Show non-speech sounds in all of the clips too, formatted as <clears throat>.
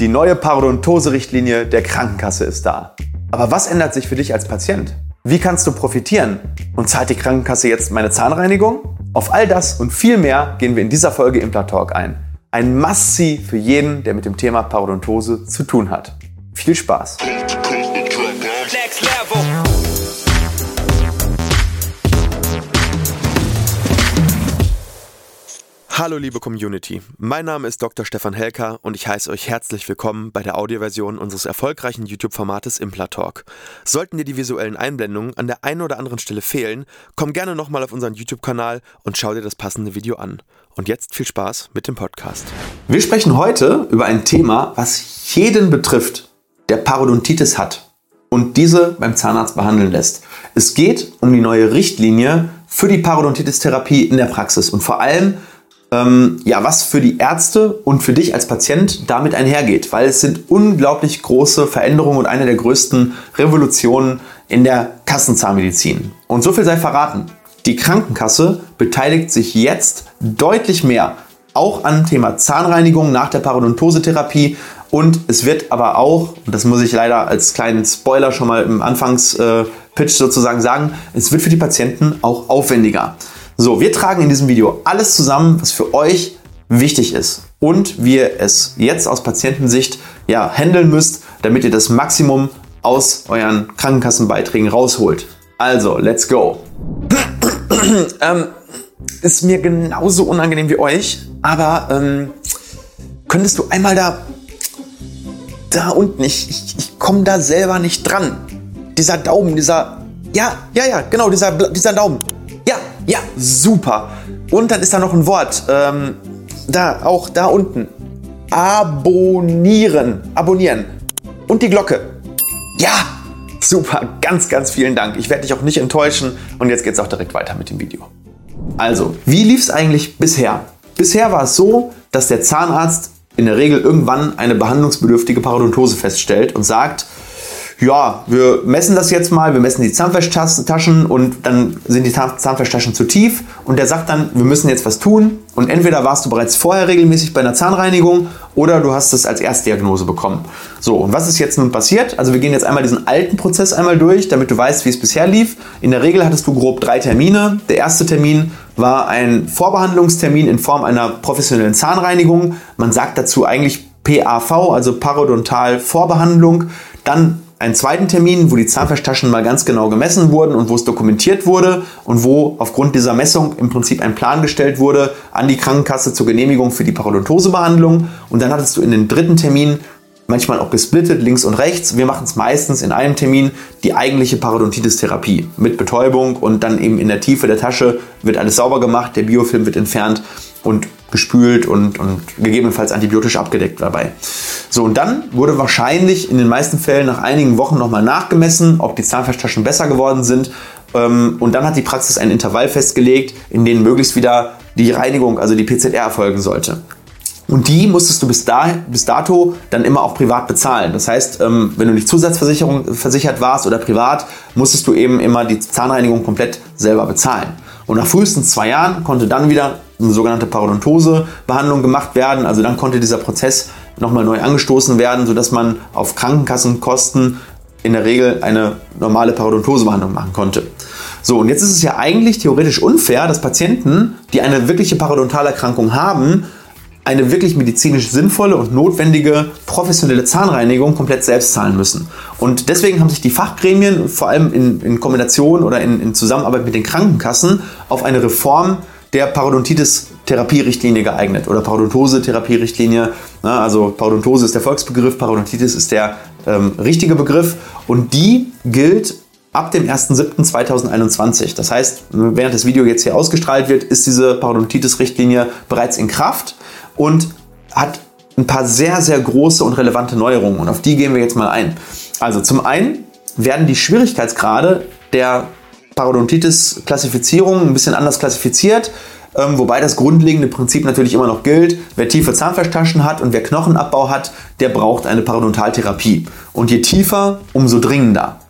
Die neue Parodontose-Richtlinie der Krankenkasse ist da. Aber was ändert sich für dich als Patient? Wie kannst du profitieren? Und zahlt die Krankenkasse jetzt meine Zahnreinigung? Auf all das und viel mehr gehen wir in dieser Folge Implantalk ein. Ein Must-See für jeden, der mit dem Thema Parodontose zu tun hat. Viel Spaß! Hallo liebe Community, mein Name ist Dr. Stefan Helker und ich heiße euch herzlich willkommen bei der Audioversion unseres erfolgreichen YouTube-Formates Implatalk. Sollten dir die visuellen Einblendungen an der einen oder anderen Stelle fehlen, komm gerne nochmal auf unseren YouTube-Kanal und schau dir das passende Video an. Und jetzt viel Spaß mit dem Podcast. Wir sprechen heute über ein Thema, was jeden betrifft, der Parodontitis hat und diese beim Zahnarzt behandeln lässt. Es geht um die neue Richtlinie für die Parodontitis-Therapie in der Praxis und vor allem ähm, ja, was für die Ärzte und für dich als Patient damit einhergeht, weil es sind unglaublich große Veränderungen und eine der größten Revolutionen in der Kassenzahnmedizin. Und so viel sei verraten. Die Krankenkasse beteiligt sich jetzt deutlich mehr auch an Thema Zahnreinigung nach der Parodontosetherapie und es wird aber auch, und das muss ich leider als kleinen Spoiler schon mal im Anfangspitch sozusagen sagen, es wird für die Patienten auch aufwendiger. So, wir tragen in diesem Video alles zusammen, was für euch wichtig ist und wie ihr es jetzt aus Patientensicht ja handeln müsst, damit ihr das Maximum aus euren Krankenkassenbeiträgen rausholt. Also, let's go. <clears throat> ähm, ist mir genauso unangenehm wie euch, aber ähm, könntest du einmal da da unten, ich, ich, ich komme da selber nicht dran. Dieser Daumen, dieser, ja, ja, ja, genau, dieser, dieser Daumen. Ja, super. Und dann ist da noch ein Wort. Ähm, da, auch da unten. Abonnieren. Abonnieren. Und die Glocke. Ja, super. Ganz, ganz vielen Dank. Ich werde dich auch nicht enttäuschen. Und jetzt geht es auch direkt weiter mit dem Video. Also, wie lief es eigentlich bisher? Bisher war es so, dass der Zahnarzt in der Regel irgendwann eine behandlungsbedürftige Parodontose feststellt und sagt, ja, wir messen das jetzt mal, wir messen die Zahnfleischtaschen und dann sind die Zahnfleischtaschen zu tief und der sagt dann, wir müssen jetzt was tun und entweder warst du bereits vorher regelmäßig bei einer Zahnreinigung oder du hast es als Erstdiagnose bekommen. So, und was ist jetzt nun passiert? Also wir gehen jetzt einmal diesen alten Prozess einmal durch, damit du weißt, wie es bisher lief. In der Regel hattest du grob drei Termine. Der erste Termin war ein Vorbehandlungstermin in Form einer professionellen Zahnreinigung. Man sagt dazu eigentlich PAV, also Parodontal Vorbehandlung. Dann einen zweiten Termin, wo die Zahnfleischtaschen mal ganz genau gemessen wurden und wo es dokumentiert wurde und wo aufgrund dieser Messung im Prinzip ein Plan gestellt wurde an die Krankenkasse zur Genehmigung für die Parodontosebehandlung. Und dann hattest du in den dritten Termin manchmal auch gesplittet, links und rechts. Wir machen es meistens in einem Termin, die eigentliche Parodontitis-Therapie mit Betäubung und dann eben in der Tiefe der Tasche wird alles sauber gemacht, der Biofilm wird entfernt und gespült und, und gegebenenfalls antibiotisch abgedeckt dabei. So, und dann wurde wahrscheinlich in den meisten Fällen nach einigen Wochen nochmal nachgemessen, ob die Zahnfleischtaschen besser geworden sind. Ähm, und dann hat die Praxis einen Intervall festgelegt, in dem möglichst wieder die Reinigung, also die PZR erfolgen sollte. Und die musstest du bis, da, bis dato dann immer auch privat bezahlen. Das heißt, ähm, wenn du nicht Zusatzversicherung versichert warst oder privat, musstest du eben immer die Zahnreinigung komplett selber bezahlen. Und nach frühestens zwei Jahren konnte dann wieder eine sogenannte Parodontose-Behandlung gemacht werden. Also dann konnte dieser Prozess nochmal neu angestoßen werden, sodass man auf Krankenkassenkosten in der Regel eine normale Parodontosebehandlung machen konnte. So, und jetzt ist es ja eigentlich theoretisch unfair, dass Patienten, die eine wirkliche Parodontalerkrankung haben, eine wirklich medizinisch sinnvolle und notwendige professionelle Zahnreinigung komplett selbst zahlen müssen. Und deswegen haben sich die Fachgremien, vor allem in, in Kombination oder in, in Zusammenarbeit mit den Krankenkassen, auf eine Reform der Parodontitis-Therapierichtlinie geeignet oder Parodontose-Therapierichtlinie. Also Parodontose ist der Volksbegriff, Parodontitis ist der ähm, richtige Begriff und die gilt ab dem 1.7.2021. Das heißt, während das Video jetzt hier ausgestrahlt wird, ist diese Parodontitis-Richtlinie bereits in Kraft und hat ein paar sehr, sehr große und relevante Neuerungen und auf die gehen wir jetzt mal ein. Also zum einen werden die Schwierigkeitsgrade der Parodontitis-Klassifizierung ein bisschen anders klassifiziert, ähm, wobei das grundlegende Prinzip natürlich immer noch gilt. Wer tiefe Zahnfleischtaschen hat und wer Knochenabbau hat, der braucht eine Parodontaltherapie. Und je tiefer, umso dringender.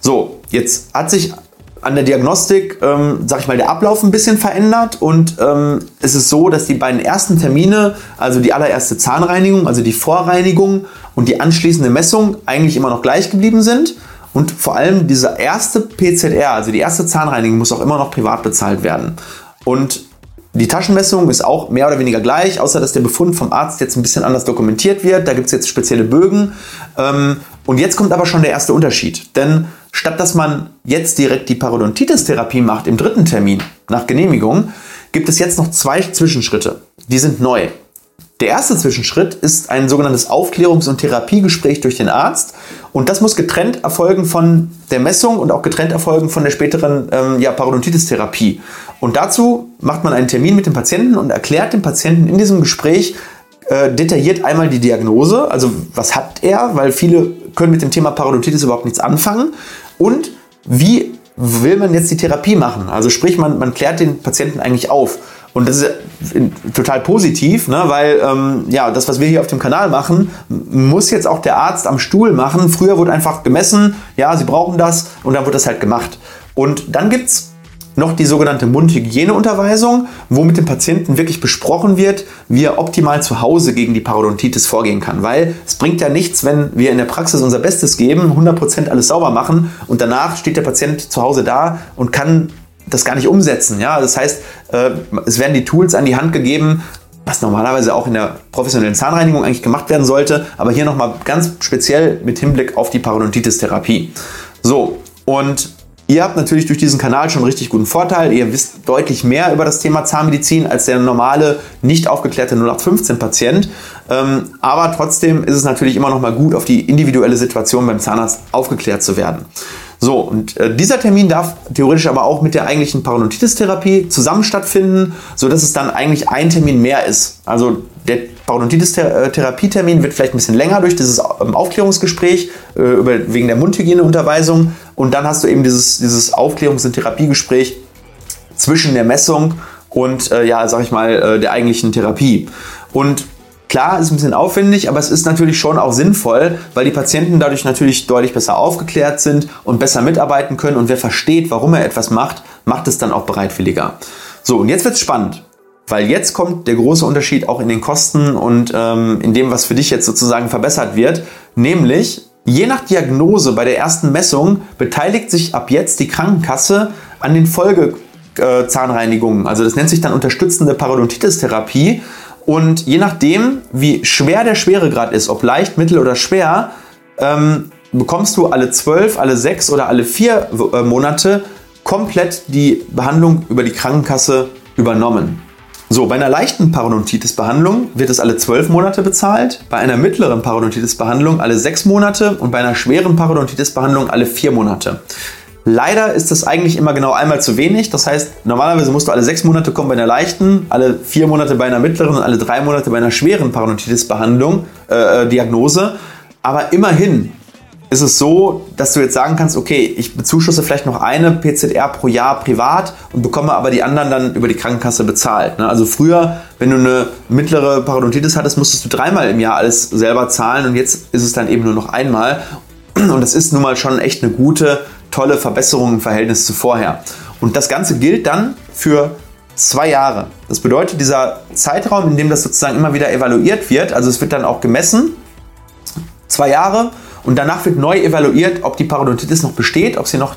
So, jetzt hat sich an der Diagnostik, ähm, sag ich mal, der Ablauf ein bisschen verändert und ähm, es ist so, dass die beiden ersten Termine, also die allererste Zahnreinigung, also die Vorreinigung und die anschließende Messung eigentlich immer noch gleich geblieben sind. Und vor allem dieser erste PZR, also die erste Zahnreinigung, muss auch immer noch privat bezahlt werden. Und die Taschenmessung ist auch mehr oder weniger gleich, außer dass der Befund vom Arzt jetzt ein bisschen anders dokumentiert wird. Da gibt es jetzt spezielle Bögen. Ähm, und jetzt kommt aber schon der erste Unterschied. Denn statt dass man jetzt direkt die Parodontitis-Therapie macht im dritten Termin nach Genehmigung, gibt es jetzt noch zwei Zwischenschritte. Die sind neu. Der erste Zwischenschritt ist ein sogenanntes Aufklärungs- und Therapiegespräch durch den Arzt. Und das muss getrennt erfolgen von der Messung und auch getrennt erfolgen von der späteren ähm, ja, Parodontitis-Therapie. Und dazu macht man einen Termin mit dem Patienten und erklärt dem Patienten in diesem Gespräch äh, detailliert einmal die Diagnose, also was hat er, weil viele können mit dem Thema Parodontitis überhaupt nichts anfangen. Und wie will man jetzt die Therapie machen? Also sprich, man, man klärt den Patienten eigentlich auf. Und das ist total positiv, ne? weil ähm, ja, das, was wir hier auf dem Kanal machen, muss jetzt auch der Arzt am Stuhl machen. Früher wurde einfach gemessen, ja, sie brauchen das und dann wird das halt gemacht. Und dann gibt es noch die sogenannte Mundhygieneunterweisung, wo mit dem Patienten wirklich besprochen wird, wie er optimal zu Hause gegen die Parodontitis vorgehen kann. Weil es bringt ja nichts, wenn wir in der Praxis unser Bestes geben, 100% alles sauber machen und danach steht der Patient zu Hause da und kann das gar nicht umsetzen. Ja? Das heißt, äh, es werden die Tools an die Hand gegeben, was normalerweise auch in der professionellen Zahnreinigung eigentlich gemacht werden sollte, aber hier nochmal ganz speziell mit Hinblick auf die Parodontitis-Therapie. So, und Ihr habt natürlich durch diesen Kanal schon einen richtig guten Vorteil. Ihr wisst deutlich mehr über das Thema Zahnmedizin als der normale, nicht aufgeklärte 0815-Patient. Ähm, aber trotzdem ist es natürlich immer noch mal gut, auf die individuelle Situation beim Zahnarzt aufgeklärt zu werden. So, und äh, dieser Termin darf theoretisch aber auch mit der eigentlichen Parodontitis-Therapie zusammen stattfinden, sodass es dann eigentlich ein Termin mehr ist. Also der Parodontitis-Therapietermin wird vielleicht ein bisschen länger durch dieses ähm, Aufklärungsgespräch äh, wegen der Mundhygieneunterweisung. Und dann hast du eben dieses, dieses Aufklärungs- und Therapiegespräch zwischen der Messung und, äh, ja, sag ich mal, äh, der eigentlichen Therapie. Und Klar, ist ein bisschen aufwendig, aber es ist natürlich schon auch sinnvoll, weil die Patienten dadurch natürlich deutlich besser aufgeklärt sind und besser mitarbeiten können. Und wer versteht, warum er etwas macht, macht es dann auch bereitwilliger. So, und jetzt wird es spannend. Weil jetzt kommt der große Unterschied auch in den Kosten und ähm, in dem, was für dich jetzt sozusagen verbessert wird. Nämlich, je nach Diagnose bei der ersten Messung beteiligt sich ab jetzt die Krankenkasse an den Folgezahnreinigungen. Also das nennt sich dann unterstützende Parodontitis-Therapie. Und je nachdem, wie schwer der Schweregrad ist, ob leicht, mittel oder schwer, ähm, bekommst du alle zwölf, alle sechs oder alle vier äh, Monate komplett die Behandlung über die Krankenkasse übernommen. So, bei einer leichten Parodontitis-Behandlung wird es alle zwölf Monate bezahlt, bei einer mittleren Parodontitis-Behandlung alle sechs Monate und bei einer schweren Parodontitis-Behandlung alle vier Monate. Leider ist das eigentlich immer genau einmal zu wenig. Das heißt, normalerweise musst du alle sechs Monate kommen bei einer leichten, alle vier Monate bei einer mittleren und alle drei Monate bei einer schweren Parodontitis-Behandlung, äh, äh, Diagnose. Aber immerhin ist es so, dass du jetzt sagen kannst, okay, ich bezuschusse vielleicht noch eine PZR pro Jahr privat und bekomme aber die anderen dann über die Krankenkasse bezahlt. Ne? Also früher, wenn du eine mittlere Parodontitis hattest, musstest du dreimal im Jahr alles selber zahlen und jetzt ist es dann eben nur noch einmal. Und das ist nun mal schon echt eine gute tolle Verbesserung im Verhältnis zu vorher. Und das Ganze gilt dann für zwei Jahre. Das bedeutet, dieser Zeitraum, in dem das sozusagen immer wieder evaluiert wird, also es wird dann auch gemessen, zwei Jahre, und danach wird neu evaluiert, ob die Parodontitis noch besteht, ob sie noch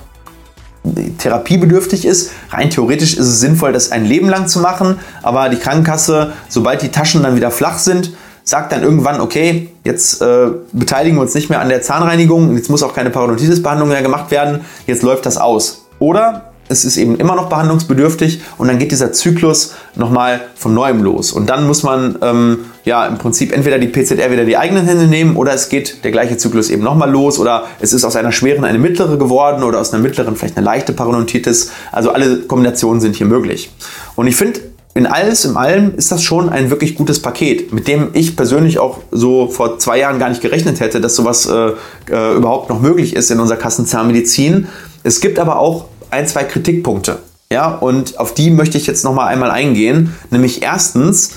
therapiebedürftig ist. Rein theoretisch ist es sinnvoll, das ein Leben lang zu machen, aber die Krankenkasse, sobald die Taschen dann wieder flach sind, sagt dann irgendwann, okay, jetzt äh, beteiligen wir uns nicht mehr an der Zahnreinigung, jetzt muss auch keine Parodontitis-Behandlung mehr gemacht werden, jetzt läuft das aus. Oder es ist eben immer noch behandlungsbedürftig und dann geht dieser Zyklus nochmal von neuem los. Und dann muss man ähm, ja im Prinzip entweder die PZR wieder die eigenen Hände nehmen oder es geht der gleiche Zyklus eben nochmal los oder es ist aus einer schweren eine mittlere geworden oder aus einer mittleren vielleicht eine leichte Parodontitis. Also alle Kombinationen sind hier möglich. Und ich finde, in alles, in allem ist das schon ein wirklich gutes Paket, mit dem ich persönlich auch so vor zwei Jahren gar nicht gerechnet hätte, dass sowas äh, äh, überhaupt noch möglich ist in unserer Kassenzahnmedizin. Es gibt aber auch ein, zwei Kritikpunkte. Ja, und auf die möchte ich jetzt nochmal einmal eingehen. Nämlich erstens,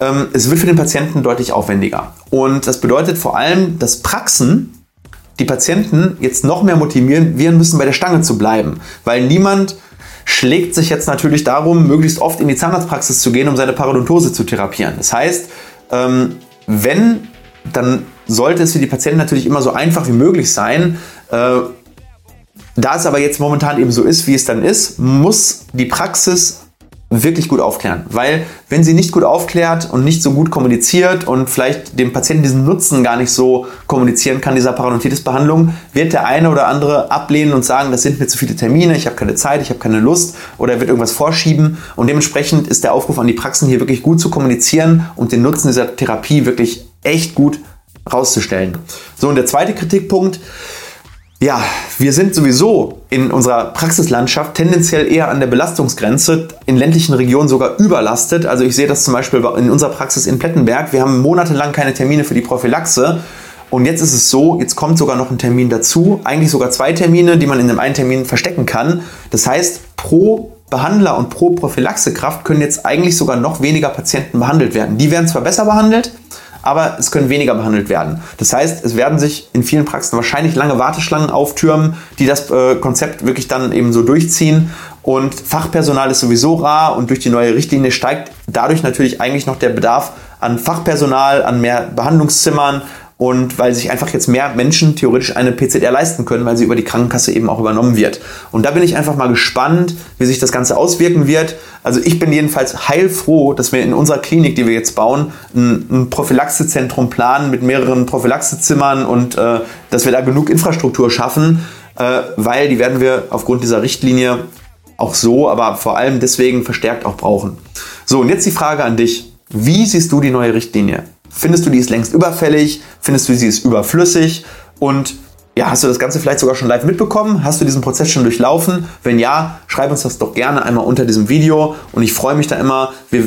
ähm, es wird für den Patienten deutlich aufwendiger. Und das bedeutet vor allem, dass Praxen, die Patienten jetzt noch mehr motivieren müssen, bei der Stange zu bleiben. Weil niemand schlägt sich jetzt natürlich darum, möglichst oft in die Zahnarztpraxis zu gehen, um seine Parodontose zu therapieren. Das heißt, ähm, wenn, dann sollte es für die Patienten natürlich immer so einfach wie möglich sein. Äh, da es aber jetzt momentan eben so ist, wie es dann ist, muss die Praxis wirklich gut aufklären. Weil wenn sie nicht gut aufklärt und nicht so gut kommuniziert und vielleicht dem Patienten diesen Nutzen gar nicht so kommunizieren kann, dieser Parodontitis-Behandlung, wird der eine oder andere ablehnen und sagen, das sind mir zu viele Termine, ich habe keine Zeit, ich habe keine Lust oder er wird irgendwas vorschieben. Und dementsprechend ist der Aufruf an die Praxen hier wirklich gut zu kommunizieren und den Nutzen dieser Therapie wirklich echt gut rauszustellen. So, und der zweite Kritikpunkt, ja, wir sind sowieso in unserer Praxislandschaft tendenziell eher an der Belastungsgrenze, in ländlichen Regionen sogar überlastet. Also ich sehe das zum Beispiel in unserer Praxis in Plettenberg. Wir haben monatelang keine Termine für die Prophylaxe. Und jetzt ist es so, jetzt kommt sogar noch ein Termin dazu, eigentlich sogar zwei Termine, die man in dem einen Termin verstecken kann. Das heißt, pro Behandler und pro Prophylaxekraft können jetzt eigentlich sogar noch weniger Patienten behandelt werden. Die werden zwar besser behandelt, aber es können weniger behandelt werden. Das heißt, es werden sich in vielen Praxen wahrscheinlich lange Warteschlangen auftürmen, die das äh, Konzept wirklich dann eben so durchziehen. Und Fachpersonal ist sowieso rar und durch die neue Richtlinie steigt dadurch natürlich eigentlich noch der Bedarf an Fachpersonal, an mehr Behandlungszimmern, und weil sich einfach jetzt mehr Menschen theoretisch eine PZR leisten können, weil sie über die Krankenkasse eben auch übernommen wird. Und da bin ich einfach mal gespannt, wie sich das Ganze auswirken wird. Also ich bin jedenfalls heilfroh, dass wir in unserer Klinik, die wir jetzt bauen, ein, ein Prophylaxezentrum planen mit mehreren Prophylaxezimmern und äh, dass wir da genug Infrastruktur schaffen, äh, weil die werden wir aufgrund dieser Richtlinie auch so, aber vor allem deswegen verstärkt auch brauchen. So, und jetzt die Frage an dich. Wie siehst du die neue Richtlinie? Findest du, die ist längst überfällig? Findest du, sie ist überflüssig? Und ja, hast du das Ganze vielleicht sogar schon live mitbekommen? Hast du diesen Prozess schon durchlaufen? Wenn ja, schreib uns das doch gerne einmal unter diesem Video. Und ich freue mich da immer. Wir,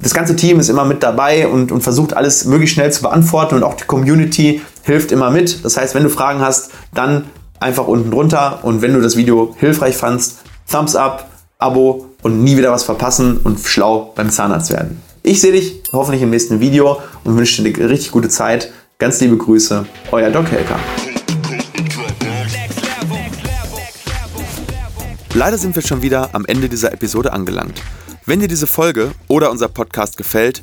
das ganze Team ist immer mit dabei und, und versucht alles möglichst schnell zu beantworten. Und auch die Community hilft immer mit. Das heißt, wenn du Fragen hast, dann einfach unten drunter. Und wenn du das Video hilfreich fandst, Thumbs up, Abo und nie wieder was verpassen und schlau beim Zahnarzt werden. Ich sehe dich hoffentlich im nächsten Video und wünsche dir eine richtig gute Zeit. Ganz liebe Grüße, euer Doc Helker. Leider sind wir schon wieder am Ende dieser Episode angelangt. Wenn dir diese Folge oder unser Podcast gefällt,